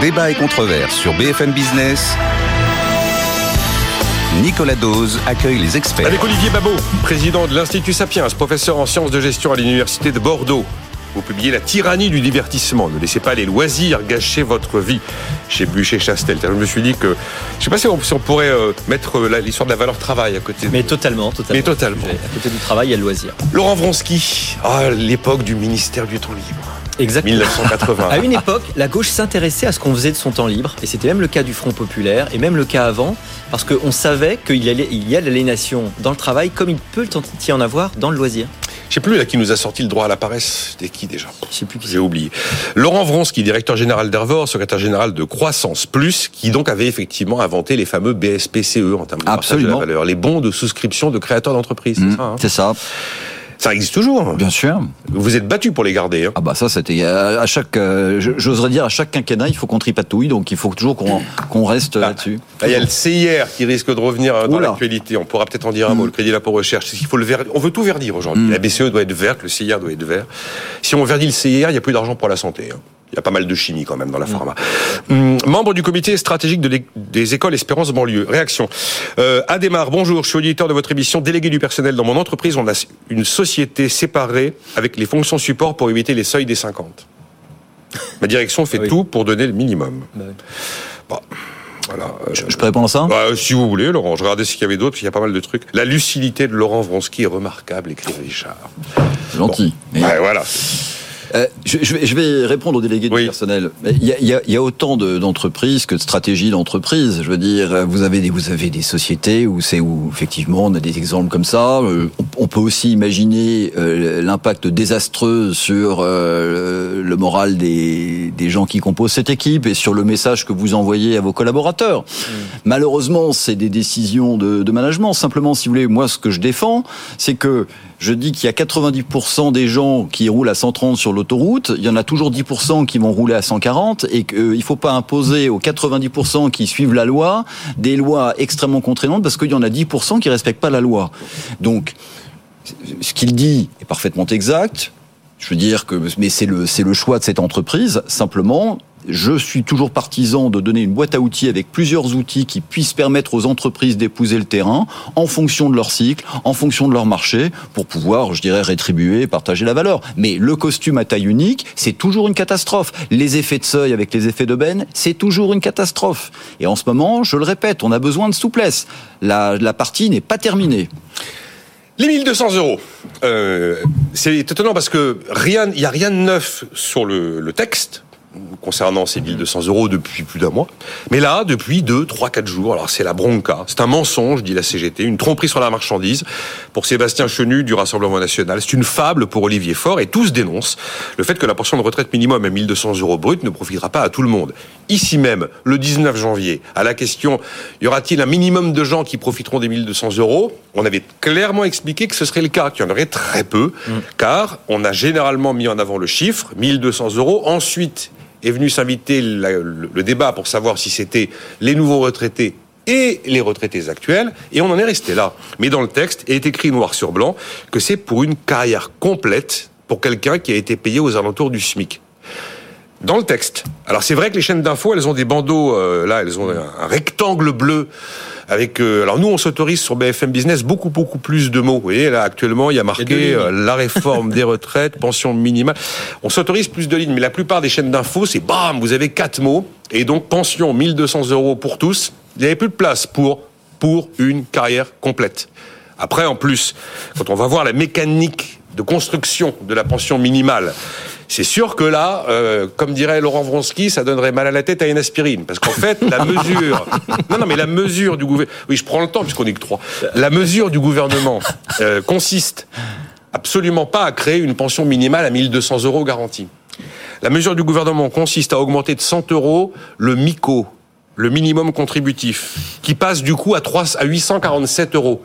Débat et controverse sur BFM Business. Nicolas Dose accueille les experts. Avec Olivier Babot, président de l'Institut Sapiens, professeur en sciences de gestion à l'Université de Bordeaux. Vous publiez La tyrannie du divertissement. Ne laissez pas les loisirs gâcher votre vie chez Bûcher Chastel. Je me suis dit que. Je ne sais pas si on, pourrait euh, mettre euh, l'histoire de la valeur travail à côté. Mais totalement, totalement. Mais totalement. À côté du travail, il y a le loisir. Laurent Vronsky, ah, l'époque du ministère du temps libre. Exactement. 1980. À une époque, la gauche s'intéressait à ce qu'on faisait de son temps libre, et c'était même le cas du Front populaire, et même le cas avant, parce qu'on savait qu'il y, a l'aliénation dans le travail, comme il peut y en avoir dans le loisir. Je sais plus là qui nous a sorti le droit à la paresse. C'était qui déjà? Je sais plus qui. J'ai oublié. Laurent Vronsky, directeur général d'Ervor, secrétaire général de Croissance Plus, qui donc avait effectivement inventé les fameux BSPCE en termes de Absolument. de la valeur, les bons de souscription de créateurs d'entreprise. c'est Mmh, ça, hein? c'est ça. Ça existe toujours. Bien sûr. Vous êtes battu pour les garder. Hein. Ah bah ça c'était à à chaque, euh, j'oserais dire à chaque quinquennat il faut qu'on tripatouille donc il faut toujours qu'on reste là-dessus. Ah, Il y a le CIR qui risque de revenir euh, dans l'actualité. On pourra peut-être en dire un mot. Le crédit d'impôt recherche. Qu'il faut le ver- On veut tout verdir aujourd'hui. Mm. La BCE doit être verte, le CIR doit être vert. Si on verdit le CIR, il n'y a plus d'argent pour la santé. hein. Il y a pas mal de chimie quand même dans la pharma. Hum, membre du comité stratégique de des écoles Espérance banlieue. Réaction. Euh, Adémar, bonjour. Je suis auditeur de votre émission délégué du personnel dans mon entreprise. On a une société séparée avec les fonctions support pour éviter les seuils des 50. Ma direction fait Oui. tout pour donner le minimum. Bah oui. Bon, voilà. euh, Je, je peux répondre à ça? Bah, si vous voulez, Laurent, je regardais ce qu'il y avait d'autre, parce qu'il y a pas mal de trucs. La lucidité de Laurent Vronsky est remarquable, écrit Richard. Gentil. Mais- Ouais, voilà. Euh, je, je vais, répondre au délégué Oui. du personnel. Il y a, il y a- il y a autant de- d'entreprises que de stratégies d'entreprise. Je veux dire, vous avez des, vous avez des sociétés où c'est où effectivement on a des exemples comme ça. Euh, on, on peut aussi imaginer euh, l'impact désastreux sur euh, le moral des, des gens qui composent cette équipe et sur le message que vous envoyez à vos collaborateurs. Malheureusement, c'est des décisions de, de management. Simplement, si vous voulez, moi, ce que je défends, c'est que je dis qu'il y a 90% des gens qui roulent à 130 sur l'autoroute, il y en a toujours 10% qui vont rouler à 140 et qu'il ne faut pas imposer aux 90% qui suivent la loi des lois extrêmement contraignantes parce qu'il y en a 10% qui respectent pas la loi. Donc, ce qu'il dit est parfaitement exact. Je veux dire que, mais c'est le, le choix de cette entreprise. Simplement, je suis toujours partisan de donner une boîte à outils avec plusieurs outils qui puissent permettre aux entreprises d'épouser le terrain en fonction de leur cycle, en fonction de leur marché, pour pouvoir, je dirais, rétribuer et partager la valeur. Mais le costume à taille unique, c'est toujours une catastrophe. Les effets de seuil avec les effets d'aubaine, c'est toujours une catastrophe. Et en ce moment, je le répète, on a besoin de souplesse. La, partie n'est pas terminée. Les 1200 euros. Euh, c'est étonnant parce que rien, il n'y a rien de neuf sur le texte concernant ces 1200 euros depuis plus d'un mois. Mais là, depuis deux, trois, quatre jours, alors c'est la bronca, c'est un mensonge, dit la CGT, une tromperie sur la marchandise pour Sébastien Chenu du Rassemblement National. C'est une fable pour Olivier Faure et tous dénoncent le fait que la pension de retraite minimum à 1200 euros brut ne profitera pas à tout le monde. Ici même, le 19 janvier, à la question, y aura-t-il un minimum de gens qui profiteront des 1200 euros? On avait clairement expliqué que ce serait le cas, qu'il y en aurait très peu, car on a généralement mis en avant le chiffre, 1200 euros. Ensuite, est venu s'inviter le, débat pour savoir si c'était les nouveaux retraités et les retraités actuels, et on en est resté là. Mais dans le texte est écrit noir sur blanc que c'est pour une carrière complète pour quelqu'un qui a été payé aux alentours du SMIC. Dans le texte. Alors c'est vrai que les chaînes d'infos, elles ont des bandeaux, euh, là, elles ont un, rectangle bleu avec. euh, alors nous, on s'autorise sur BFM Business beaucoup beaucoup plus de mots. Vous voyez là actuellement, il y a marqué euh, la réforme des retraites, pension minimale. On s'autorise plus de lignes, mais la plupart des chaînes d'infos, c'est bam, vous avez quatre mots et donc pension 1200 euros pour tous. Il n'y avait plus de place pour pour une carrière complète. Après, en plus, quand on va voir la mécanique de construction de la pension minimale, c'est sûr que là, euh, comme dirait Laurent Vronsky, ça donnerait mal à la tête à une aspirine. Parce qu'en fait, la mesure... Non, non, mais la mesure du gouvernement... Oui, je prends le temps puisqu'on est que trois. La mesure du gouvernement euh, consiste absolument pas à créer une pension minimale à 1200 euros garantie. La mesure du gouvernement consiste à augmenter de 100 euros le MICO, le minimum contributif, qui passe du coup à, 3, à 847 euros.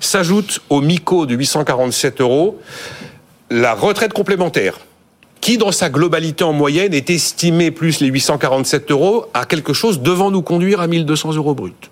S'ajoute au MICO de 847 euros la retraite complémentaire, qui dans sa globalité en moyenne est estimée plus les 847 euros à quelque chose devant nous conduire à 1200 euros brut.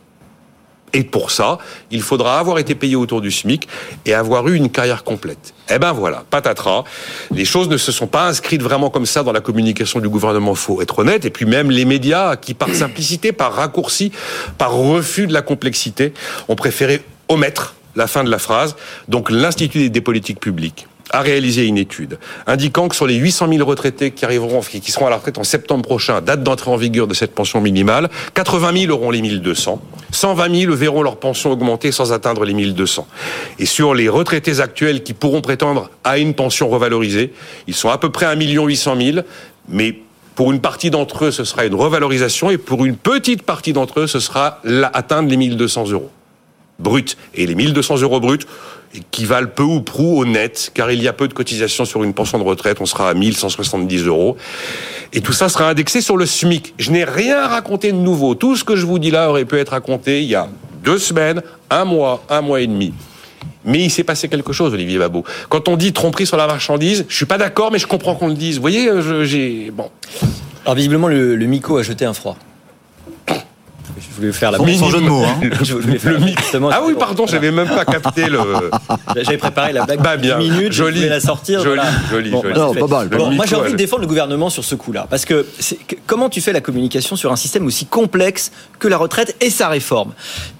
Et pour ça, il faudra avoir été payé autour du SMIC et avoir eu une carrière complète. Eh ben voilà, patatras. Les choses ne se sont pas inscrites vraiment comme ça dans la communication du gouvernement, faut être honnête. Et puis même les médias, qui par simplicité, par raccourci, par refus de la complexité, ont préféré omettre la fin de la phrase. Donc l'Institut des politiques publiques a réalisé une étude indiquant que sur les 800 000 retraités qui arriveront, qui seront à la retraite en septembre prochain, date d'entrée en vigueur de cette pension minimale, 80 000 auront les 1200, 120 000 verront leur pension augmenter sans atteindre les 1200. Et sur les retraités actuels qui pourront prétendre à une pension revalorisée, ils sont à peu près 1 800 000, mais pour une partie d'entre eux, ce sera une revalorisation, et pour une petite partie d'entre eux, ce sera atteindre les 1200 euros brut. Et les 1200 euros bruts, qui valent peu ou prou au net, car il y a peu de cotisations sur une pension de retraite, on sera à 1170 euros. Et tout ça sera indexé sur le SMIC. Je n'ai rien raconté de nouveau. Tout ce que je vous dis là aurait pu être raconté il y a deux semaines, un mois, un mois et demi. Mais il s'est passé quelque chose, Olivier Babot. Quand on dit tromperie sur la marchandise, je suis pas d'accord, mais je comprends qu'on le dise. Vous voyez, j'ai bon. Alors visiblement, le, le Mico a jeté un froid. Je voulais faire la Sans, sans jeu de mots. Hein. Je voulais faire justement- Ah oui, pardon, j'avais même pas capté le. J'avais préparé la blague Bah, de bien. 10 minutes, Joli. je voulais la sortir. Joli, voilà. joli, Bon, joli. Non, c'est pas mal, Bon, moi, j'ai envie de défendre le gouvernement sur ce coup-là. Parce que c'est- comment tu fais la communication sur un système aussi complexe que la retraite et sa réforme?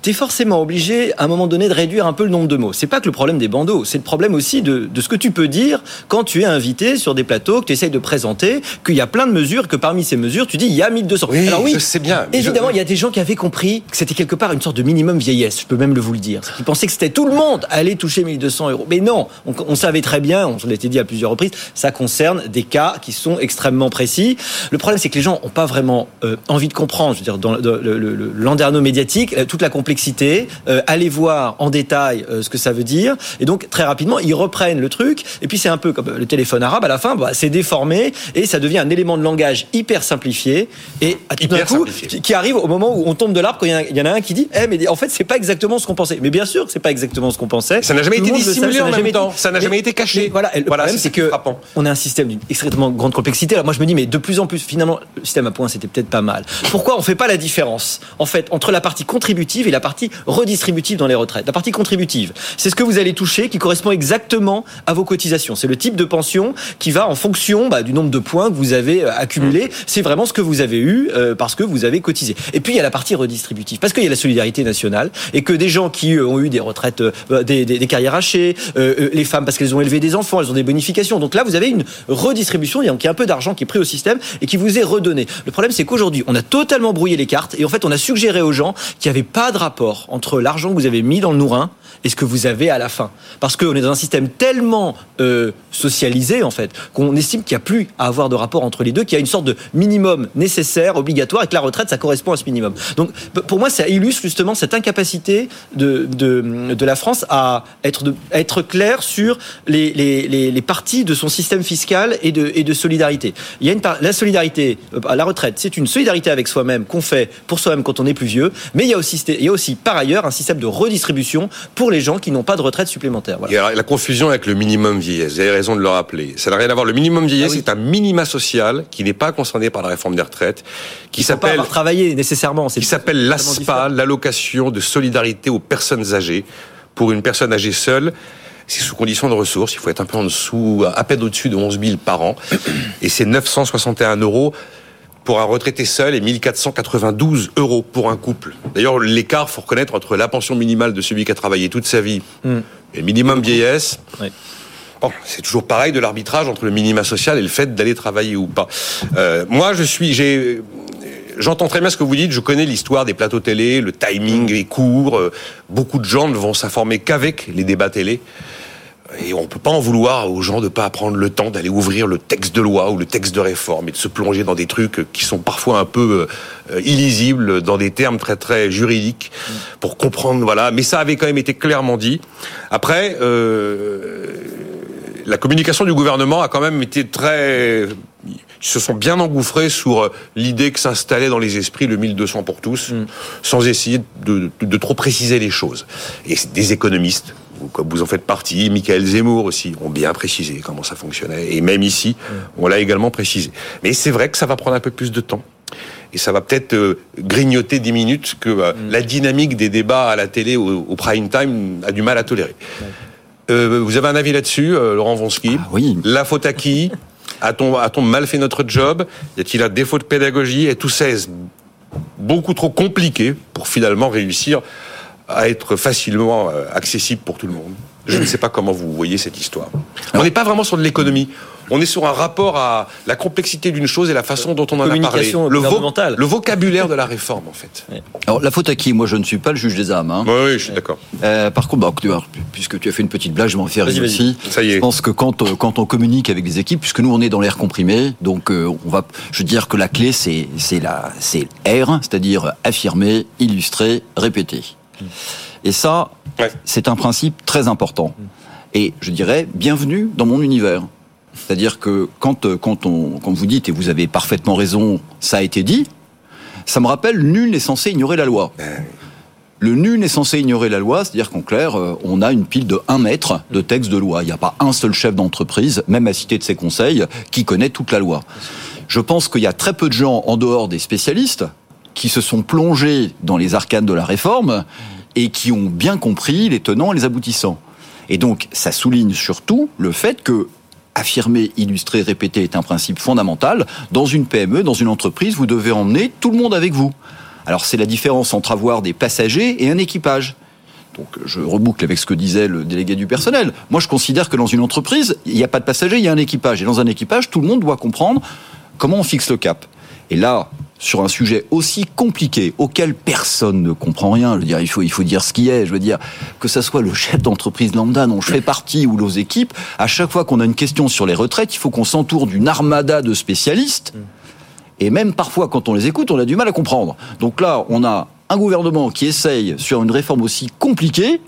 Tu es forcément obligé, à un moment donné, de réduire un peu le nombre de mots. C'est pas que le problème des bandeaux, c'est le problème aussi de, de ce que tu peux dire quand tu es invité sur des plateaux, que tu essayes de présenter, qu'il y a plein de mesures, que parmi ces mesures, tu dis il y a 1200. Oui, Alors oui, sais bien. Évidemment, il y a des gens qui avaient compris que c'était quelque part une sorte de minimum vieillesse, je peux même le vous le dire. Qu'ils pensaient que c'était tout le monde allait toucher 1200 euros. Mais non, on, on savait très bien, on l'était dit à plusieurs reprises, ça concerne des cas qui sont extrêmement précis. Le problème, c'est que les gens n'ont pas vraiment euh, envie de comprendre, je veux dire, dans le- médiatique, euh, toute la complexité, euh, aller voir en détail euh, ce que ça veut dire. Et donc, très rapidement, ils reprennent le truc. Et puis, c'est un peu comme le téléphone arabe, à la fin, bah, c'est déformé et ça devient un élément de langage hyper simplifié. Et à tout d'un coup, simplifié. qui- qui arrive au moment où on tombe de l'arbre quand il y, en a un qui dit eh mais en fait c'est pas exactement ce qu'on pensait. Mais bien sûr que c'est pas exactement ce qu'on pensait. Ça n'a jamais Tout été dissimulé en même temps. Ça n'a jamais Mais- été caché. voilà le Voilà, problème c'est que frappant. on a un système d'une extrêmement grande complexité. Alors moi je me dis mais de plus en plus finalement le système à points c'était peut-être pas mal. Pourquoi on fait pas la différence en fait entre la partie contributive et la partie redistributive dans les retraites? La partie contributive c'est ce que vous allez toucher qui correspond exactement à vos cotisations. C'est le type de pension qui va en fonction bah, du nombre de points que vous avez euh, accumulés. C'est vraiment ce que vous avez eu euh, parce que vous avez cotisé. Et puis il y a la partie redistributive parce qu'il y a la solidarité nationale et que des gens qui euh, ont eu des retraites euh, des, des- des carrières hachées euh, les femmes parce qu'elles ont élevé des enfants elles ont des bonifications. Donc là vous avez une redistribution il y a un peu d'argent qui est pris au système et qui vous est redonné. Le problème c'est qu'aujourd'hui on a totalement brouillé les cartes et en fait on a suggéré aux gens qu'il n'y avait pas de rapport entre l'argent que vous avez mis dans le nourrin et ce que vous avez à la fin. Parce qu'on est dans un système tellement euh, socialisé en fait qu'on estime qu'il n'y a plus à avoir de rapport entre les deux qu'il y a une sorte de minimum nécessaire obligatoire et que la retraite ça correspond à ce minimum. Donc pour moi ça illustre justement cette incapacité de, de, la France à être, de, être clair sur les, les, les, parties de son système fiscal et de, et de solidarité. Il y a une la solidarité euh, à la retraite c'est une solidarité avec soi-même qu'on fait pour soi-même quand on est plus vieux mais il y a aussi il y a aussi par ailleurs un système de redistribution pour les gens qui n'ont pas de retraite supplémentaire voilà. La confusion avec le minimum vieillesse. Vous avez raison de le rappeler. Ça n'a rien à voir. Le minimum vieillesse Ah oui. est un minima social qui n'est pas concerné par la réforme des retraites, qui s'appelle avoir travaillé nécessairement c'est qui s'appelle l'ASPA, l'allocation de solidarité aux personnes âgées. Pour une personne âgée seule, c'est sous condition de ressources. Il faut être un peu en dessous, à peine au-dessus de 11 000 par an. Et c'est 961 euros pour un retraité seul et 1492 euros pour un couple. D'ailleurs, l'écart, faut reconnaître, entre la pension minimale de celui qui a travaillé toute sa vie Hmm. et le minimum vieillesse, Oui. Bon, c'est toujours pareil de l'arbitrage entre le minima social et le fait d'aller travailler ou pas. Euh, moi, je suis, j'ai, j'entends très bien ce que vous dites. Je connais l'histoire des plateaux télé, le timing est court. euh, beaucoup de gens ne vont s'informer qu'avec les débats télé. Et on peut pas en vouloir aux gens de pas prendre le temps d'aller ouvrir le texte de loi ou le texte de réforme et de se plonger dans des trucs qui sont parfois un peu euh, illisibles, dans des termes très très juridiques, pour comprendre. Voilà. Mais ça avait quand même été clairement dit. Après, euh, la communication du gouvernement a quand même été très ils se sont bien engouffrés sur euh, l'idée que s'installait dans les esprits le 1200 pour tous, Mm. sans essayer de, de- de trop préciser les choses. Et c'est des économistes, vous- comme vous en faites partie, Michael Zemmour aussi, ont bien précisé comment ça fonctionnait. Et même ici, on l'a également précisé. Mais c'est vrai que ça va prendre un peu plus de temps. Et ça va peut-être euh, grignoter 10 minutes que euh, la dynamique des débats à la télé au, au prime time a du mal à tolérer. Euh, vous avez un avis là-dessus, euh, Laurent Vonsky Ah oui. La faute à qui A-t-on a-t-on mal fait notre job Y a-t-il un défaut de pédagogie Et tout ça est beaucoup trop compliqué pour finalement réussir à être facilement euh, accessible pour tout le monde. Je ne sais pas comment vous voyez cette histoire. On n'est pas vraiment sur de l'économie. On est sur un rapport à la complexité d'une chose et la façon dont on en a parlé. Le, vo- gouvernementale. le vocabulaire de la réforme, en fait. Alors, la faute à qui? Moi, je ne suis pas le juge des âmes. hein. Oui, oui, je suis d'accord. Euh, par contre, bah, puisque tu as fait une petite blague, je vais en faire une aussi. Ça y est. Je pense que quand, euh, quand on communique avec des équipes, puisque nous on est dans l'air comprimé, donc euh, on va, je veux dire que la clé c'est R, c'est-à-dire affirmer, illustrer, répéter. Et ça, Ouais. c'est un principe très important. Et je dirais bienvenue dans mon univers. C'est-à-dire que quand euh, quand on quand vous dites et vous avez parfaitement raison, ça a été dit, ça me rappelle nul n'est censé ignorer la loi. Le nul n'est censé ignorer la loi, c'est-à-dire qu'en clair, euh, on a une pile de 1 mètre de texte de loi. Il n'y a pas un seul chef d'entreprise, même à citer de ses conseils, qui connaît toute la loi. Je pense qu'il y a très peu de gens en dehors des spécialistes qui se sont plongés dans les arcanes de la réforme et qui ont bien compris les tenants et les aboutissants. Et donc, ça souligne surtout le fait que affirmer, illustrer, répéter est un principe fondamental. Dans une PME, dans une entreprise, vous devez emmener tout le monde avec vous. Alors, c'est la différence entre avoir des passagers et un équipage. Donc, je reboucle avec ce que disait le délégué du personnel. Moi, je considère que dans une entreprise, il n'y a pas de passagers, il y a un équipage. Et dans un équipage, tout le monde doit comprendre comment on fixe le cap. Et là, sur un sujet aussi compliqué, auquel personne ne comprend rien, je veux dire, il faut, il faut dire ce qui est, je veux dire, que ce soit le chef d'entreprise lambda dont je fais partie ou nos équipes, à chaque fois qu'on a une question sur les retraites, il faut qu'on s'entoure d'une armada de spécialistes. Et même parfois, quand on les écoute, on a du mal à comprendre. Donc là, on a un gouvernement qui essaye, sur une réforme aussi compliquée,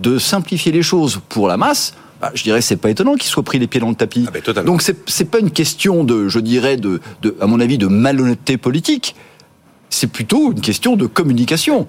de simplifier les choses pour la masse. Bah, je dirais, c'est pas étonnant qu'il soit pris les pieds dans le tapis. Ah ben. Donc c'est pas une question de, je dirais, de, de, à mon avis, de malhonnêteté politique. C'est plutôt une question de communication.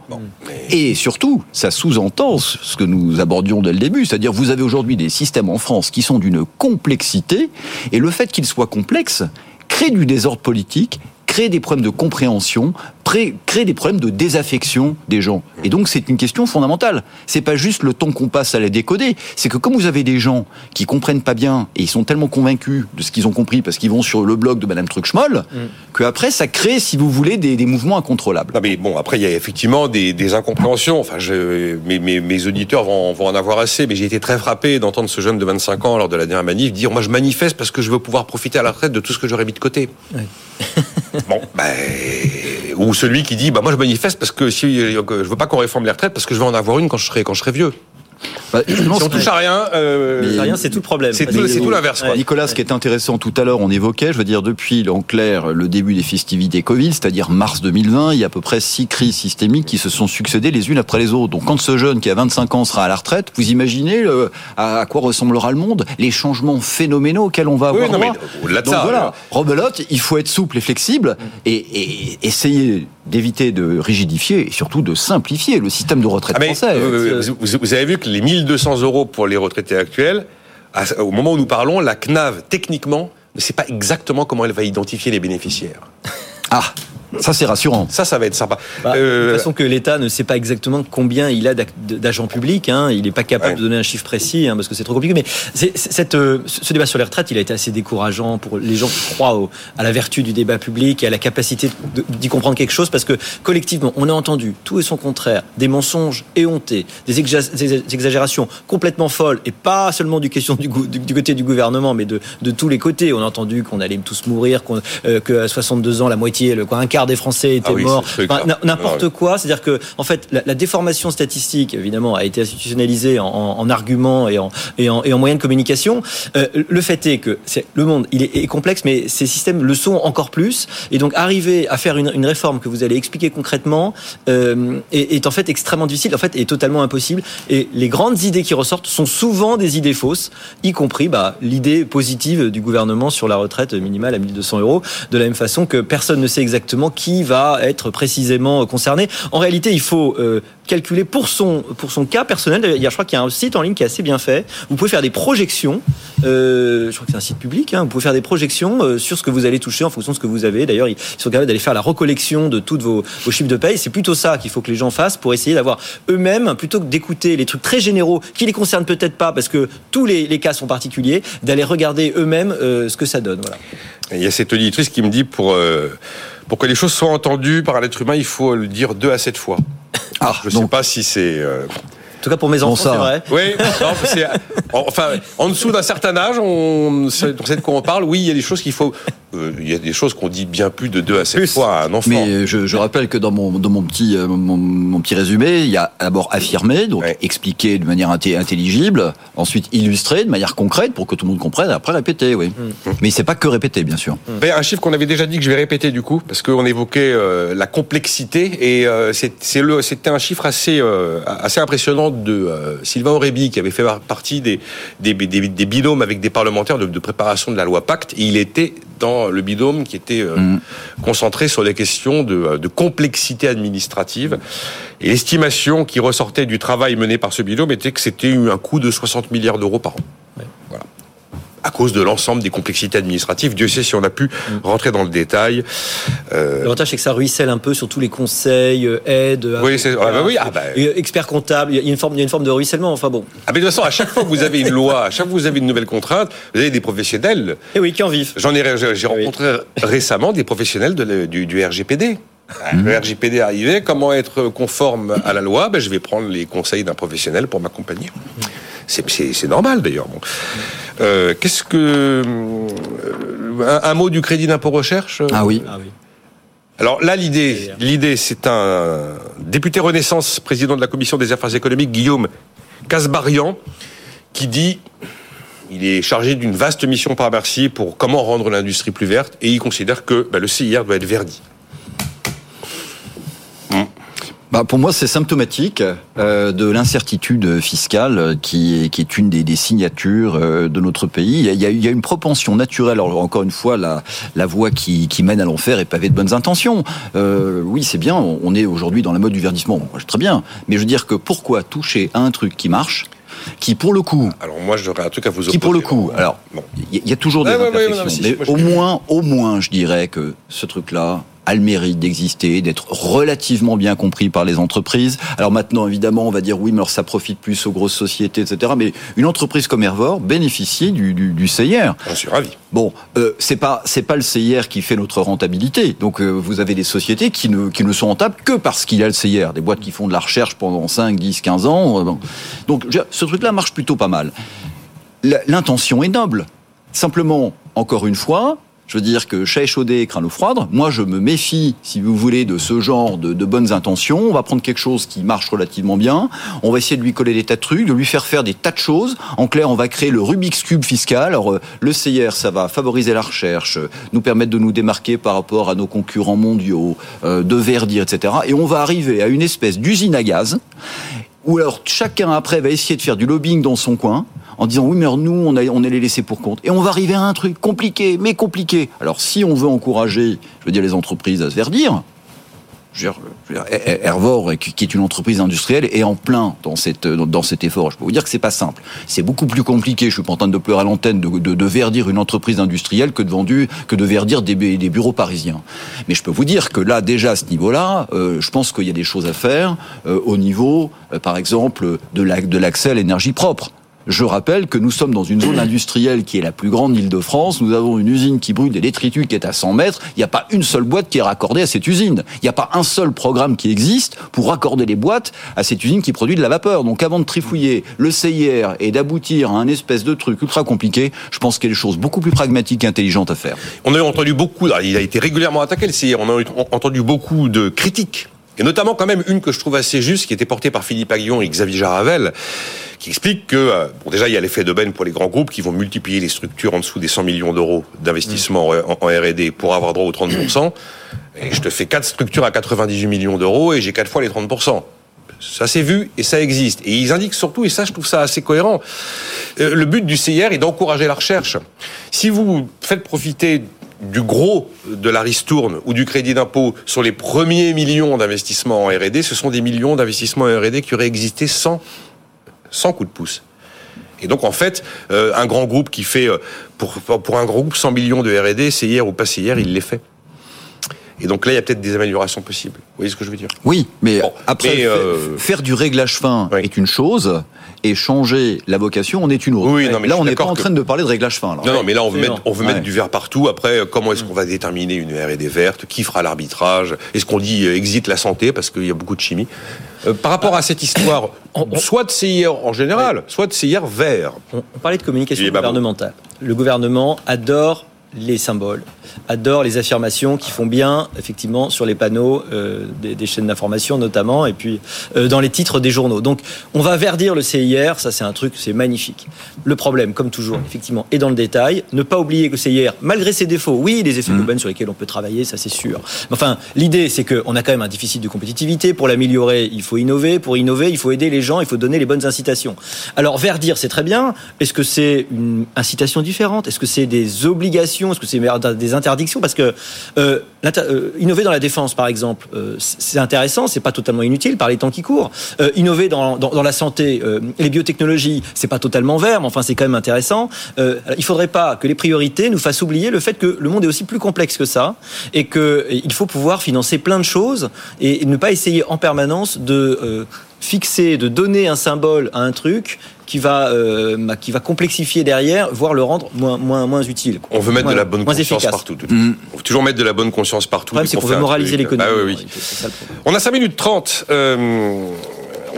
Et surtout, ça sous-entend ce que nous abordions dès le début, c'est-à-dire vous avez aujourd'hui des systèmes en France qui sont d'une complexité, et le fait qu'ils soient complexes crée du désordre politique, crée des problèmes de compréhension, pré- crée des problèmes de désaffection des gens. Et donc c'est une question fondamentale. C'est pas juste le temps qu'on passe à la décoder, c'est que comme vous avez des gens qui comprennent pas bien et ils sont tellement convaincus de ce qu'ils ont compris parce qu'ils vont sur le blog de Madame Trucschmoll, que après ça crée, si vous voulez, des, des mouvements incontrôlables. Non mais bon, après il y a effectivement des, des incompréhensions. Enfin, je, mes, mes, mes auditeurs vont, vont en avoir assez, mais j'ai été très frappé d'entendre ce jeune de 25 ans lors de la dernière manif dire moi je manifeste parce que je veux pouvoir profiter à la retraite de tout ce que j'aurais mis de côté. bon, ben ou celui qui dit bah moi je manifeste parce que si que je veux pas qu'on réforme les retraites parce que je vais en avoir une quand je serai quand je serai vieux. Bah, Si on touche à rien, euh, Mais- C'est rien, c'est tout le problème. c'est tout, l'inverse. Ouais. Nicolas, ce qui est intéressant tout à l'heure, on évoquait, je veux dire, depuis en clair le début des festivités Covid, c'est-à-dire mars 2020, il y a à peu près six crises systémiques qui se sont succédées les unes après les autres. Donc quand ce jeune qui a 25 ans sera à la retraite, vous imaginez euh, à, à quoi ressemblera le monde, les changements phénoménaux auxquels on va Oui, avoir non, mais droit. au-delà de Donc ça, voilà, euh, rebelote, il faut être souple et flexible et, et essayer d'éviter de rigidifier et surtout de simplifier le système de retraite Ah, mais, français. euh, vous, avez vu que les 1200 euros pour les retraités actuels, au moment où nous parlons, la CNAV, techniquement, ne sait pas exactement comment elle va identifier les bénéficiaires. Ah, ça c'est rassurant. Ça, ça va être sympa. Bah, Euh, De toute façon que l'État ne sait pas exactement combien il a d'agents publics, hein. il n'est pas capable Ouais. de donner un chiffre précis hein, parce que c'est trop compliqué. Mais cette, euh, ce débat sur les retraites, il a été assez décourageant pour les gens qui croient au- à la vertu du débat public et à la capacité d'y comprendre quelque chose parce que collectivement, on a entendu tout et son contraire, des mensonges éhontés, des, exa- des exagérations complètement folles et pas seulement du question du, gou- du- du côté du gouvernement, mais de, de tous les côtés. On a entendu qu'on allait tous mourir, qu'on, euh, qu'à 62 ans, la moitié, le, quoi, un quart des Français étaient Ah oui, morts, Enfin, n'importe Ouais. quoi. C'est-à-dire que, en fait, la, la déformation statistique, évidemment, a été institutionnalisée en, en, en arguments et en, et en, et en moyens de communication. Euh, le fait est que le monde, il est, est complexe, mais ces systèmes le sont encore plus. Et donc, arriver à faire une, une réforme que vous allez expliquer concrètement euh, est, est en fait extrêmement difficile, en fait, est totalement impossible. Et les grandes idées qui ressortent sont souvent des idées fausses, y compris bah, l'idée positive du gouvernement sur la retraite minimale à 1200 euros, de la même façon que personne ne sait exactement qui va être précisément concerné. En réalité, il faut euh, calculer pour son, pour son cas personnel. Il y a, je crois qu'il y a un site en ligne qui est assez bien fait. Vous pouvez faire des projections. Euh, je crois que c'est un site public. Hein, vous pouvez faire des projections euh, sur ce que vous allez toucher en fonction de ce que vous avez. D'ailleurs, ils sont capables d'aller faire la recollection de toutes vos, vos chiffres de paye. C'est plutôt ça qu'il faut que les gens fassent pour essayer d'avoir eux-mêmes, plutôt que d'écouter les trucs très généraux qui les concernent peut-être pas parce que tous les, cas sont particuliers, d'aller regarder eux-mêmes ce que ça donne. Il y a cette auditrice qui me dit pour, pour que les choses soient entendues par l'être humain, il faut le dire deux à sept fois. Ah, Je ne sais donc, pas si c'est. euh, En tout cas, pour mes enfants, c'est vrai. Oui, non, c'est enfin en dessous d'un certain âge, on sait on sait de quoi on parle. Oui, il y a des choses qu'il faut. euh, il y a des choses qu'on dit bien plus de deux à sept fois à un enfant. Mais je, je rappelle que dans mon, dans mon petit, euh, mon, mon petit résumé, il y a d'abord affirmé, donc Ouais. expliqué de manière intelligible, ensuite illustré de manière concrète pour que tout le monde comprenne, et après répéter, oui. Mm. Mais c'est pas que répéter, bien sûr. Ben, un chiffre qu'on avait déjà dit que je vais répéter du coup, parce qu'on évoquait euh, la complexité et euh, c'est- c'est le- c'était un chiffre assez euh, assez impressionnant de euh, Sylvain Aurébi qui avait fait partie des des, des, des binômes avec des parlementaires de, de préparation de la loi Pacte. Et il était dans le binôme qui était euh, Mm. concentré sur les questions de, euh, de complexité administrative. Et l'estimation qui ressortait du travail mené par ce binôme était que c'était un coût de 60 milliards d'euros par an. À cause de l'ensemble des complexités administratives. Dieu sait si on a pu rentrer dans le détail. Euh, L'avantage, c'est que ça ruisselle un peu sur tous les conseils, aides. Oui, c'est- ah bah oui, ah bah. Et, euh, experts comptables. Il y a une forme, il y a une forme de ruissellement. Enfin bon. ah, mais de toute façon, à chaque fois que vous avez une loi, à chaque fois que vous avez une nouvelle contrainte, vous avez des professionnels. Et oui, qui en vivent. J'en ai, j'ai j'ai Oui. rencontré récemment des professionnels de le- du, du RGPD. Le RGPD arrivait, comment être conforme à la loi? Ben, Je vais prendre les conseils d'un professionnel pour m'accompagner. C'est- normal d'ailleurs. Bon. Euh, Qu'est-ce que. euh, un, un mot du crédit d'impôt recherche Ah oui. Ah oui. Alors là, l'idée, l'idée, c'est un député Renaissance, président de la commission des affaires économiques, Guillaume Casbarian, qui dit, il est chargé d'une vaste mission par Bercy pour comment rendre l'industrie plus verte, et il considère que bah, le CIR doit être verdi. Bah, pour moi, c'est symptomatique euh, de l'incertitude fiscale euh, qui est, qui est une des, des signatures euh, de notre pays. Il y, a, il y une propension naturelle. Alors encore une fois, la, la voie qui, qui mène à l'enfer est pavée de bonnes intentions. Euh, oui, c'est bien. On est aujourd'hui dans la mode du verdissement. Bon, très bien. Mais je veux dire que pourquoi toucher à un truc qui marche, qui pour le coup Alors moi, j'aurais un truc à vous opposer. qui pour le coup, alors Bon. il y, a- il y a toujours des Ouais, ouais, ouais, imperfections, si, mais moi, au moins, au moins, je dirais que ce truc-là a le mérite d'exister, d'être relativement bien compris par les entreprises. Alors maintenant, évidemment, on va dire oui, mais alors ça profite plus aux grosses sociétés, etc. Mais une entreprise comme Hervor bénéficie du, du, du CIR. J'en suis ravi. Bon, euh, c'est pas c'est pas le CIR qui fait notre rentabilité. Donc euh, vous avez des sociétés qui ne qui ne sont rentables que parce qu'il y a le CIR, des boîtes qui font de la recherche pendant 5, 10, 15 ans. euh, bon. Donc je ce truc-là marche plutôt pas mal. L'intention est noble. Simplement, encore une fois, je veux dire que chat échaudé craint l'eau froide. Moi, je me méfie, si vous voulez, de ce genre de, de bonnes intentions. On va prendre quelque chose qui marche relativement bien. On va essayer de lui coller des tas de trucs, de lui faire faire des tas de choses. En clair, on va créer le Rubik's Cube fiscal. Alors, euh, le CIR, ça va favoriser la recherche, euh, nous permettre de nous démarquer par rapport à nos concurrents mondiaux, euh, de verdir, etc. Et on va arriver à une espèce d'usine à gaz où alors chacun après va essayer de faire du lobbying dans son coin en disant oui mais nous on, a, on est les laissés pour compte. Et on va arriver à un truc compliqué mais compliqué. Alors si on veut encourager je veux dire les entreprises à se verdir je veux dire, Hervor, qui est une entreprise industrielle, est en plein dans, cette, dans cet effort. Je peux vous dire que c'est pas simple. C'est beaucoup plus compliqué, je suis pas en train de pleurer à l'antenne, de, de, de verdir une entreprise industrielle que de, vendu, que de verdir des, bu- des bureaux parisiens. Mais je peux vous dire que là, déjà à ce niveau-là, euh, je pense qu'il y a des choses à faire euh, au niveau, euh, par exemple, de l'accès à l'énergie propre. Je rappelle que nous sommes dans une zone industrielle qui est la plus grande d'Île-de-France. Nous avons une usine qui brûle des détritus qui est à 100 mètres. Il n'y a pas une seule boîte qui est raccordée à cette usine. Il n'y a pas un seul programme qui existe pour raccorder les boîtes à cette usine qui produit de la vapeur. Donc avant de trifouiller le CIR et d'aboutir à un espèce de truc ultra compliqué, je pense qu'il y a des choses beaucoup plus pragmatiques et intelligentes à faire. On a entendu beaucoup, il a été régulièrement attaqué le CIR, on a entendu beaucoup de critiques et notamment quand même une que je trouve assez juste, qui était portée par Philippe Aguillon et Xavier Jaravel, qui explique que, euh, bon, déjà, il y a l'effet de d'aubaine pour les grands groupes qui vont multiplier les structures en dessous des 100 millions d'euros d'investissement mm. en, R&D pour avoir droit aux 30%. Et je te fais quatre structures à 98 millions d'euros et j'ai quatre fois les 30%. Ça s'est vu et ça existe. Et ils indiquent surtout, et ça je trouve ça assez cohérent, euh, le but du CIR est d'encourager la recherche. Si vous faites profiter du gros de la ristourne ou du crédit d'impôt sur les premiers millions d'investissements en R&D, ce sont des millions d'investissements en R&D qui auraient existé sans, sans coup de pouce. Et donc en fait, euh, un grand groupe qui fait, euh, pour, pour un grand groupe 100 millions de R&D, c'est hier ou pas c'est hier, il les fait. Et donc là, il y a peut-être des améliorations possibles. Vous voyez ce que je veux dire? Oui, mais après, euh, faire du réglage fin est une chose, et changer la vocation en est une autre. Oui, non, mais là, on n'est pas en train de parler de réglage fin. Là. Non, non, mais là, on veut mettre, on veut mettre du verre partout. Après, comment est-ce qu'on va déterminer une R&D verte Qui fera l'arbitrage? Est-ce qu'on dit euh, exit la santé? Parce qu'il y a beaucoup de chimie euh, Par rapport à cette histoire, soit de CIR en général, soit de CIR vert. On, parlait de communication gouvernementale. Le gouvernement adore les symboles, adore les affirmations qui font bien, effectivement, sur les panneaux euh, des, chaînes d'information notamment, et puis euh, dans les titres des journaux. Donc, on va verdir le CIR, ça c'est un truc, c'est magnifique. Le problème, comme toujours, effectivement, est dans le détail. Ne pas oublier que le CIR, malgré ses défauts, oui, des effets mmh. sur lesquels on peut travailler, ça c'est sûr. Enfin, l'idée, c'est qu'on a quand même un déficit de compétitivité. Pour l'améliorer, il faut innover. Pour innover, il faut aider les gens, il faut donner les bonnes incitations. Alors, verdir, c'est très bien. Est-ce que c'est une incitation différente? Est-ce que c'est des obligations est-ce que c'est des interdictions Parce que euh, euh, innover dans la défense, par exemple, euh, c'est intéressant, c'est pas totalement inutile par les temps qui courent. innover dans, dans, la santé, les biotechnologies, c'est pas totalement vert, mais enfin c'est quand même intéressant. il faudrait pas que les priorités nous fassent oublier le fait que le monde est aussi plus complexe que ça et qu'il faut pouvoir financer plein de choses et ne pas essayer en permanence de fixer, de donner un symbole à un truc qui va, euh, qui va complexifier derrière, voire le rendre moins, moins, moins utile. On veut mettre de la bonne conscience partout. Mm. On veut toujours mettre de la bonne conscience partout. Le problème, c'est qu'on veut moraliser l'économie. Ah, oui, on a 5 minutes 30. Euh,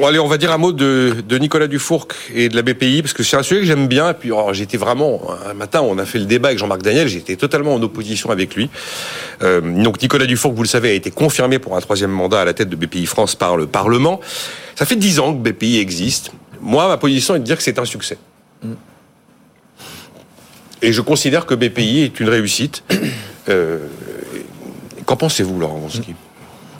allez, on va dire un mot de, de, Nicolas Dufourc et de la BPI, parce que c'est un sujet que j'aime bien. Et puis, oh, j'étais vraiment, un matin, on a fait le débat avec Jean-Marc Daniel, j'étais totalement en opposition avec lui. Euh, donc, Nicolas Dufourc, vous le savez, a été confirmé pour un troisième mandat à la tête de BPI France par le Parlement. Ça fait dix ans que BPI existe. Moi, ma position est de dire que c'est un succès. Et je considère que BPI est une réussite. Euh, qu'en pensez-vous, Laurent Wonski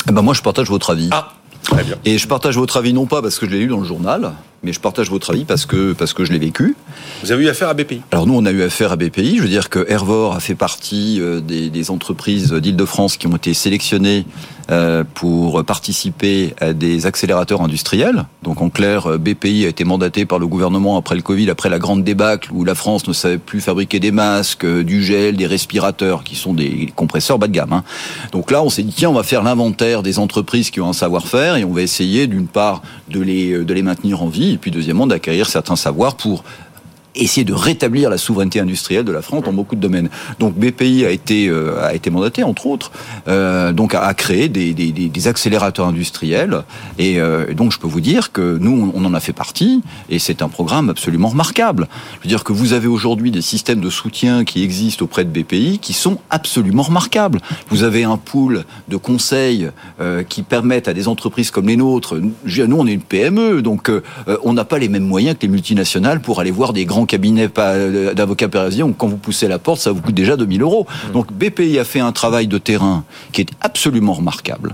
eh ben Moi, je partage votre avis. Ah, très bien. Et je partage votre avis non pas parce que je l'ai lu dans le journal, mais je partage votre avis parce que, parce que je l'ai vécu. Vous avez eu affaire à BPI Alors nous, on a eu affaire à BPI. Je veux dire que Hervor a fait partie euh, des, des entreprises d'Île-de-France qui ont été sélectionnées euh, pour participer à des accélérateurs industriels. Donc en clair, BPI a été mandaté par le gouvernement après le Covid, après la grande débâcle où la France ne savait plus fabriquer des masques, du gel, des respirateurs, qui sont des compresseurs bas de gamme. Hein. Donc là, on s'est dit, tiens, on va faire l'inventaire des entreprises qui ont un savoir-faire et on va essayer d'une part de les, de les maintenir en vie et puis deuxièmement d'acquérir certains savoirs pour essayer de rétablir la souveraineté industrielle de la France dans beaucoup de domaines. Donc BPI a été euh, a été mandaté entre autres euh, donc à, créer des, des, des, accélérateurs industriels et euh, donc je peux vous dire que nous on en a fait partie et c'est un programme absolument remarquable. Je veux dire que vous avez aujourd'hui des systèmes de soutien qui existent auprès de BPI qui sont absolument remarquables. Vous avez un pool de conseils qui permettent à des entreprises comme les nôtres. Nous on est une PME donc on n'a pas les mêmes moyens que les multinationales pour aller voir des grands cabinet d'avocats parisiens quand vous poussez la porte, ça vous coûte déjà 2000 euros. Mmh. Donc BPI a fait un travail de terrain qui est absolument remarquable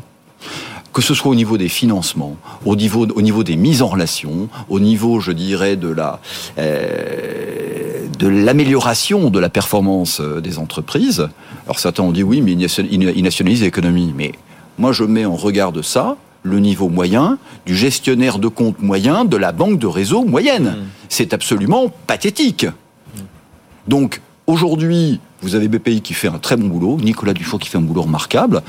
que ce soit au niveau des financements, au niveau, au niveau des mises en relation, au niveau, je dirais, de la euh, de l'amélioration de la performance euh, des entreprises. Alors certains ont dit oui, mais ils nationalisent l'économie. Mais moi, je mets en regard de ça le niveau moyen du gestionnaire de compte moyen de la banque de réseau moyenne. Mmh. C'est absolument pathétique. Donc aujourd'hui, vous avez BPI qui fait un très bon boulot, Nicolas Dufour qui fait un boulot remarquable.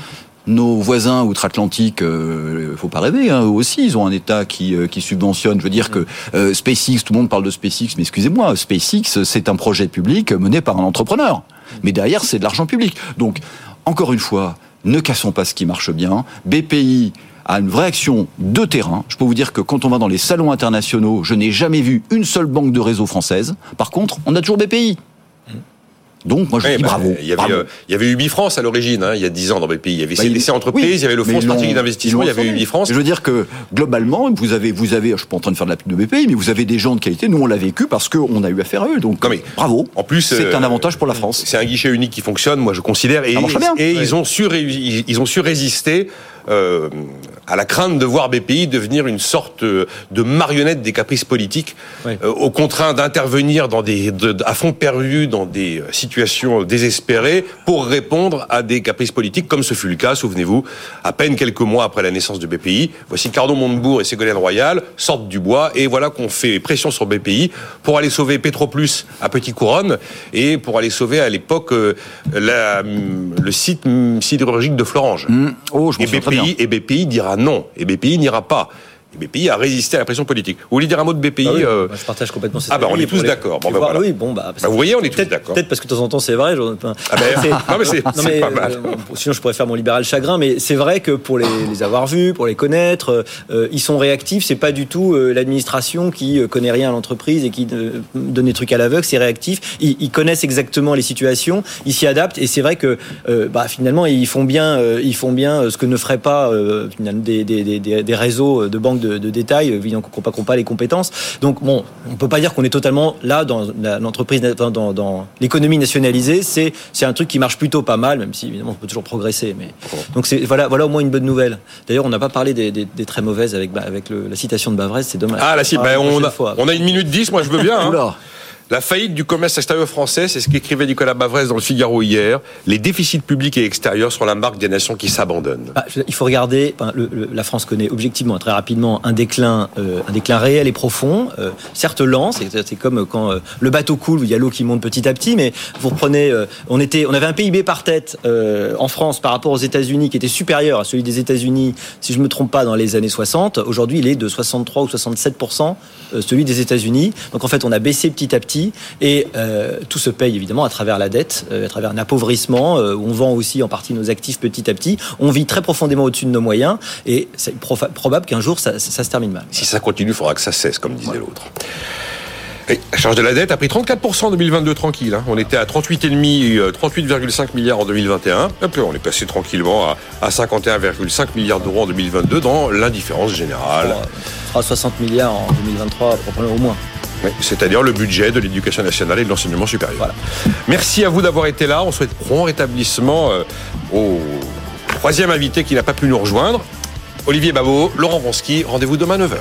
nos voisins outre-Atlantique, euh, faut pas rêver, hein, eux aussi, ils ont un État qui, euh, qui subventionne. Je veux dire que euh, SpaceX, tout le monde parle de SpaceX, mais excusez-moi, SpaceX, c'est un projet public mené par un entrepreneur. Mais derrière, c'est de l'argent public. Donc, encore une fois, ne cassons pas ce qui marche bien. BPI a une vraie action de terrain. Je peux vous dire que quand on va dans les salons internationaux, je n'ai jamais vu une seule banque de réseau française. Par contre, on a toujours BPI. Donc, moi, je Oui, dis bah, bravo. Il y avait, euh, il y avait Ubifrance à l'origine, hein, il y a 10 ans dans BPI. Il y avait Bah, CDC Entreprises, oui, il y avait le Fonds stratégique d'investissement, il y avait formé. Ubifrance. Je veux dire que globalement, vous avez, vous avez, je suis pas en train de faire de la pub de BPI, mais vous avez des gens de qualité. Nous, on l'a vécu parce qu'on a eu affaire à eux. Donc, Non, mais bravo. en plus, c'est euh, un avantage pour la France. C'est un guichet unique qui fonctionne, moi je considère, et, Ça marche bien. et Ouais. ils ont su ré- ils, ils ont su résister euh, à la crainte de voir BPI devenir une sorte euh, de marionnette des caprices politiques, euh, au contraint d'intervenir dans des de- à fond perdu dans des situations désespérées pour répondre à des caprices politiques, comme ce fut le cas, souvenez-vous, à peine quelques mois après la naissance de BPI. Voici Cardon Montebourg et Ségolène Royal sortent du bois et voilà qu'on fait pression sur BPI pour aller sauver Petroplus à Petit Couronne et pour aller sauver à l'époque euh, la- le site mm, sidérurgique de Florange. Hum, Oh, je Et bien. BPI, et BPI dira non. Et BPI n'ira pas. BPI a résisté à la pression politique. Vous voulez dire un mot de BPI Ah oui, euh, bah, je partage complètement cette ah bah, on est tous d'accord. Bon, bah, voilà. Oui, bon, bah, Bah, vous voyez, on est tous peut-être- d'accord. Peut-être parce que de temps en temps c'est vrai. je- enfin, Ah ben, c'est- non, mais c'est- pas mal. euh, sinon, je pourrais faire mon libéral chagrin, mais c'est vrai que pour les, les avoir vus, pour les connaître, euh, ils sont réactifs. C'est pas du tout l'administration qui connaît rien à l'entreprise et qui donne des trucs à l'aveugle. C'est réactif. Ils, ils connaissent exactement les situations. Ils s'y adaptent. Et c'est vrai que bah, finalement, ils font bien, ils font bien ce que ne feraient pas finalement, des, des, des- des- des réseaux de banques de, de détail, euh, évidemment, qui n'ont pas, les compétences. Donc bon, on peut pas dire qu'on est totalement là dans l'entreprise, dans, dans, dans l'économie nationalisée. C'est c'est un truc qui marche plutôt pas mal, même si évidemment on peut toujours progresser. Mais donc c'est voilà voilà au moins une bonne nouvelle. D'ailleurs, on n'a pas parlé des, des- des très mauvaises avec bah, avec le- la citation de Bavrez, c'est dommage. Ah, Ah, la on, prochaine a, fois. on a une minute dix, moi je veux bien. hein. La faillite du commerce extérieur français, c'est ce qu'écrivait Nicolas Bavrez dans le Figaro hier. Les déficits publics et extérieurs sont la marque des nations qui s'abandonnent. Ah, je- il faut regarder. la France connaît objectivement très rapidement un déclin, euh, un déclin réel et profond. euh, certes lent, c'est comme quand euh, le bateau coule où il y a l'eau qui monte petit à petit. Mais vous reprenez, on était, on avait un PIB par tête en France par rapport aux États-Unis qui était supérieur à celui des États-Unis, si je me trompe pas, dans les années 60. Aujourd'hui, il est de 63 ou 67% euh, celui des États-Unis. Donc en fait, on a baissé petit à petit et euh, tout se paye évidemment à travers la dette, euh, à travers un appauvrissement. euh, où on vend aussi en partie nos actifs petit à petit. On vit très profondément au-dessus de nos moyens et c'est probable qu'un jour ça, ça- ça se termine mal. Si ça continue, il faudra que ça cesse, comme disait l'autre. Et la charge de la dette a pris 34% en 2022 tranquille. hein. On était à 38,5, euh, 38,5 milliards en 2021. Hop, on est passé tranquillement à, à 51,5 milliards d'euros en 2022 dans l'indifférence générale. On fera 60 milliards en 2023 probablement au moins. C'est-à-dire le budget de l'éducation nationale et de l'enseignement supérieur. Merci à vous d'avoir été là. On souhaite prompt rétablissement euh, au troisième invité qui n'a pas pu nous rejoindre. Olivier Babot, Laurent Ronski, rendez-vous demain à 9h.